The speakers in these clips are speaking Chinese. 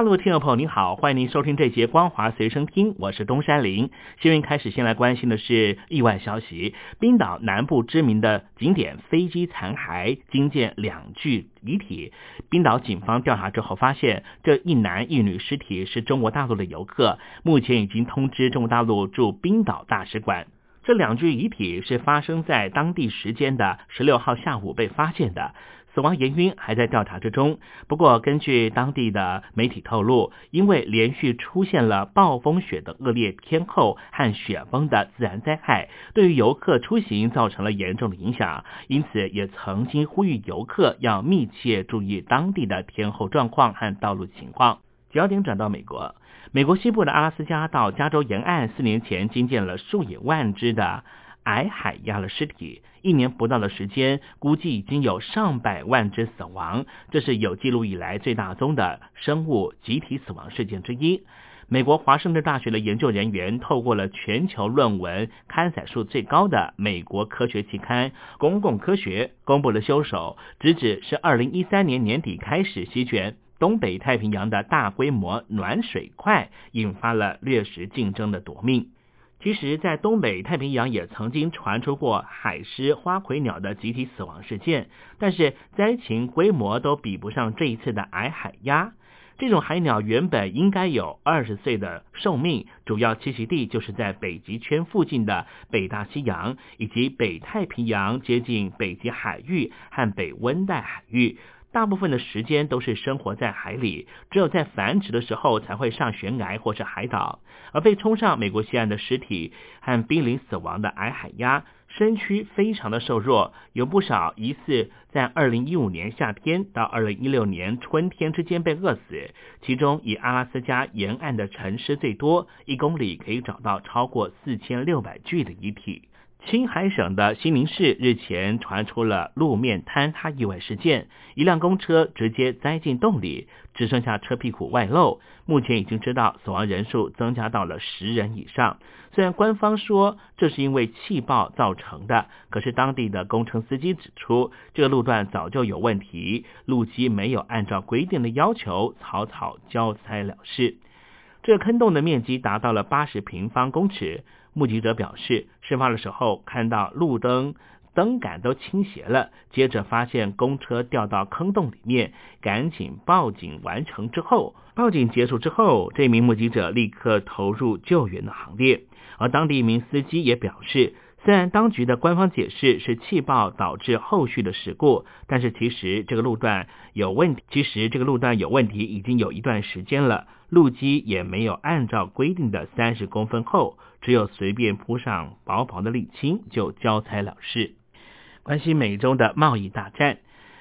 大陆听众朋友您好，欢迎您收听这节光华随身听，我是东山林。新闻开始，先来关心的是意外消息：冰岛南部知名的景点飞机残骸惊见两具遗体。冰岛警方调查之后发现，这一男一女尸体是中国大陆的游客，目前已经通知中国大陆驻冰岛大使馆。这两具遗体是发生在当地时间的十六号下午被发现的。死亡原因还在调查之中。不过，根据当地的媒体透露，因为连续出现了暴风雪的恶劣天候和雪崩的自然灾害，对于游客出行造成了严重的影响，因此也曾经呼吁游客要密切注意当地的天候状况和道路情况。焦点转到美国，美国西部的阿拉斯加到加州沿岸，四年前惊见了数以万只的。矮海压了尸体，一年不到的时间，估计已经有上百万只死亡，这是有记录以来最大宗的生物集体死亡事件之一。美国华盛顿大学的研究人员透过了全球论文刊载数最高的美国科学期刊《公共科学》公布了凶手，直指是2013年年底开始席卷东北太平洋的大规模暖水块，引发了掠食竞争的夺命。其实，在东北太平洋也曾经传出过海狮、花魁鸟的集体死亡事件，但是灾情规模都比不上这一次的矮海鸭。这种海鸟原本应该有二十岁的寿命，主要栖息地就是在北极圈附近的北大西洋以及北太平洋接近北极海域和北温带海域。大部分的时间都是生活在海里，只有在繁殖的时候才会上悬崖或是海岛。而被冲上美国西岸的尸体和濒临死亡的矮海鸭，身躯非常的瘦弱，有不少疑似在2015年夏天到2016年春天之间被饿死。其中以阿拉斯加沿岸的沉尸最多，一公里可以找到超过4600具的遗体。青海省的西宁市日前传出了路面坍塌意外事件，一辆公车直接栽进洞里，只剩下车屁股外露。目前已经知道死亡人数增加到了十人以上。虽然官方说这是因为气爆造成的，可是当地的工程司机指出，这个路段早就有问题，路基没有按照规定的要求草草交差了事。这坑洞的面积达到了八十平方公尺。目击者表示，事发的时候看到路灯灯杆都倾斜了，接着发现公车掉到坑洞里面，赶紧报警。完成之后，报警结束之后，这名目击者立刻投入救援的行列。而当地一名司机也表示。虽然当局的官方解释是气爆导致后续的事故，但是其实这个路段有问题。其实这个路段有问题已经有一段时间了，路基也没有按照规定的三十公分厚，只有随便铺上薄薄的沥青就交差了事。关系美中的贸易大战。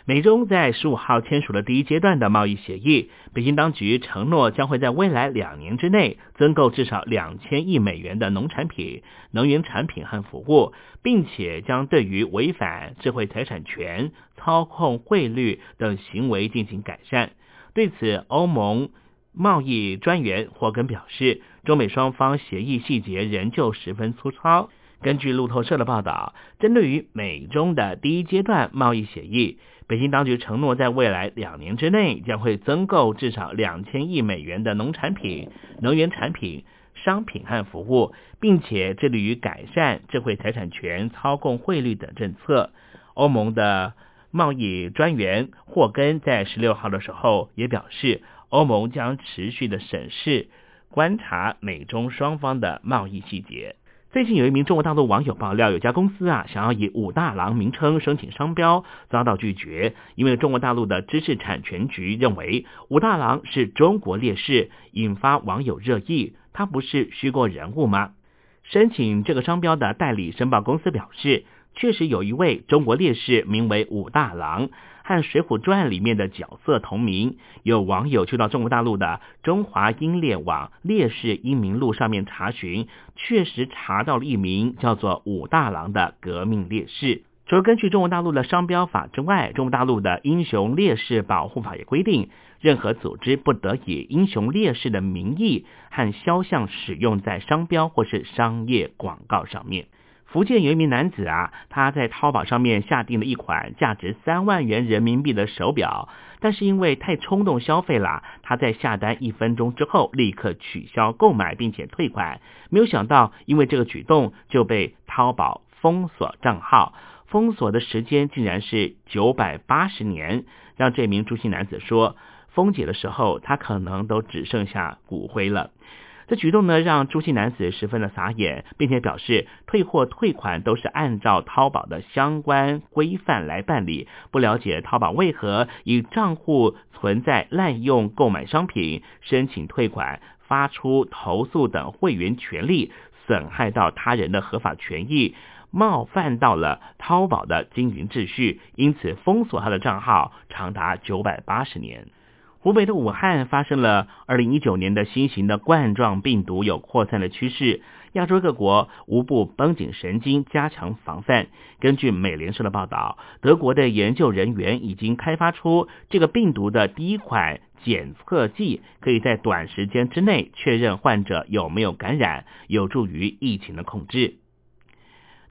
美中在十五号签署了第一阶段的贸易协议，北京当局承诺将会在未来两年之内增购至少两千亿美元的农产品、能源产品和服务，并且将对于违反智慧财产权、操控汇率等行为进行改善。对此，欧盟贸易专员霍根表示，中美双方协议细节仍旧十分粗糙。根据路透社的报道，针对于美中的第一阶段贸易协议，北京当局承诺在未来两年之内将会增购至少两千亿美元的农产品、能源产品、商品和服务，并且致力于改善智慧财产权、操控汇率等政策。欧盟的贸易专员霍根在十六号的时候也表示，欧盟将持续的审视、观察美中双方的贸易细节。最近有一名中国大陆网友爆料，有家公司啊想要以武大郎名称申请商标，遭到拒绝，因为中国大陆的知识产权局认为武大郎是中国烈士，引发网友热议。他不是虚构人物吗？申请这个商标的代理申报公司表示，确实有一位中国烈士名为武大郎，和《水浒传》里面的角色同名。有网友去到中国大陆的中华英烈网烈士英名录上面查询，确实查到了一名叫做武大郎的革命烈士。除了根据中国大陆的商标法之外，中国大陆的英雄烈士保护法也规定，任何组织不得以英雄烈士的名义和肖像使用在商标或是商业广告上面。福建有一名男子啊，他在淘宝上面下定了一款价值三万元人民币的手表，但是因为太冲动消费了，他在下单一分钟之后立刻取消购买并且退款，没有想到因为这个举动就被淘宝封锁账号。封锁的时间竟然是九百八十年，让这名朱姓男子说，封解的时候他可能都只剩下骨灰了。这举动呢，让朱姓男子十分的傻眼，并且表示退货退款都是按照淘宝的相关规范来办理，不了解淘宝为何以账户存在滥用购买商品、申请退款、发出投诉等会员权利，损害到他人的合法权益。冒犯到了淘宝的经营秩序，因此封锁他的账号长达九百八十年。湖北的武汉发生了二零一九年的新型的冠状病毒有扩散的趋势，亚洲各国无不绷紧神经，加强防范。根据美联社的报道，德国的研究人员已经开发出这个病毒的第一款检测剂，可以在短时间之内确认患者有没有感染，有助于疫情的控制。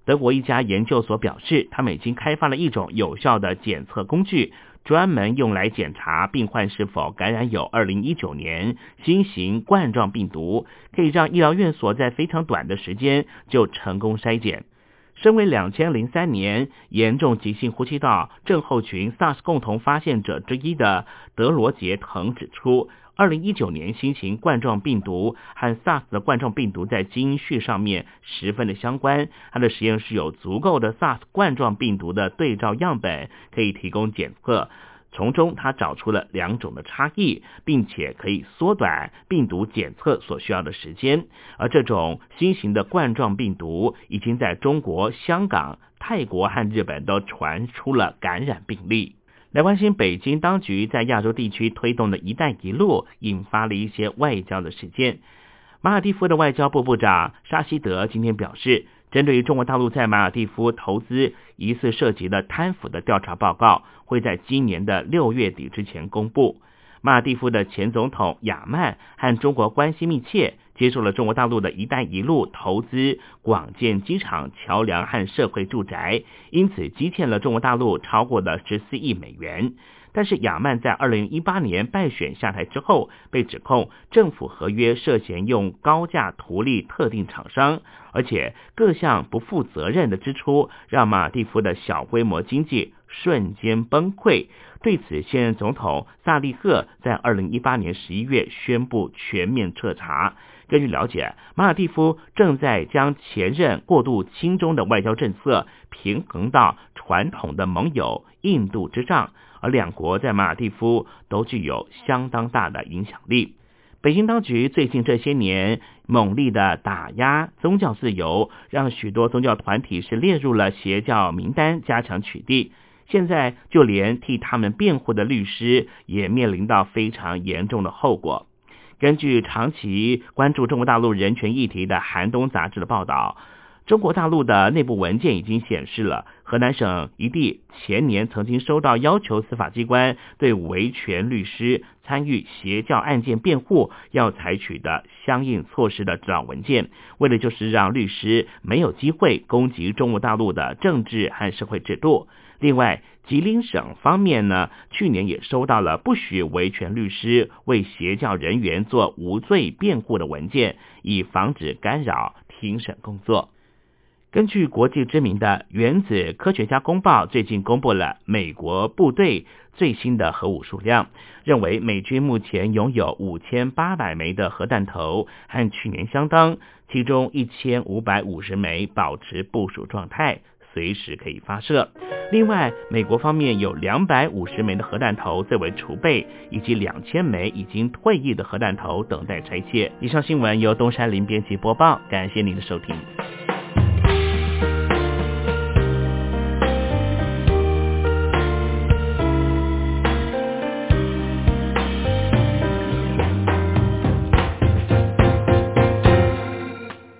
德国一家研究所表示，他们已经开发了一种有效的检测工具，专门用来检查病患是否感染有二零一九年新型冠状病毒，可以让医疗院所在非常短的时间就成功筛检。身为两千零三年严重急性呼吸道症候群 SARS 共同发现者之一的德罗杰滕指出。二零一九年新型冠状病毒和 SARS 的冠状病毒在基因序上面十分的相关。他的实验室有足够的 SARS 冠状病毒的对照样本，可以提供检测。从中他找出了两种的差异，并且可以缩短病毒检测所需要的时间。而这种新型的冠状病毒已经在中国、香港、泰国和日本都传出了感染病例。来关心北京当局在亚洲地区推动的一带一路，引发了一些外交的事件。马尔蒂夫的外交部部长沙希德今天表示，针对于中国大陆在马尔蒂夫投资疑似涉及的贪腐的调查报告，会在今年的六月底之前公布。马尔蒂夫的前总统亚曼和中国关系密切。接受了中国大陆的一带一路投资，广建机场、桥梁和社会住宅，因此积欠了中国大陆超过了十四亿美元。但是亚曼在二零一八年败选下台之后，被指控政府合约涉嫌用高价图利特定厂商，而且各项不负责任的支出，让马蒂夫的小规模经济瞬间崩溃。对此，现任总统萨利赫在二零一八年十一月宣布全面彻查。根据了解，马尔蒂夫正在将前任过度轻中的外交政策平衡到传统的盟友印度之上，而两国在马尔蒂夫都具有相当大的影响力。北京当局最近这些年猛烈的打压宗教自由，让许多宗教团体是列入了邪教名单，加强取缔。现在就连替他们辩护的律师也面临到非常严重的后果。根据长期关注中国大陆人权议题的《寒冬》杂志的报道，中国大陆的内部文件已经显示了河南省一地前年曾经收到要求司法机关对维权律师参与邪教案件辩护要采取的相应措施的指导文件，为的就是让律师没有机会攻击中国大陆的政治和社会制度。另外，吉林省方面呢，去年也收到了不许维权律师为邪教人员做无罪辩护的文件，以防止干扰庭审工作。根据国际知名的原子科学家公报，最近公布了美国部队最新的核武数量，认为美军目前拥有五千八百枚的核弹头，和去年相当，其中一千五百五十枚保持部署状态。随时可以发射。另外，美国方面有两百五十枚的核弹头作为储备，以及两千枚已经退役的核弹头等待拆卸。以上新闻由东山林编辑播报，感谢您的收听。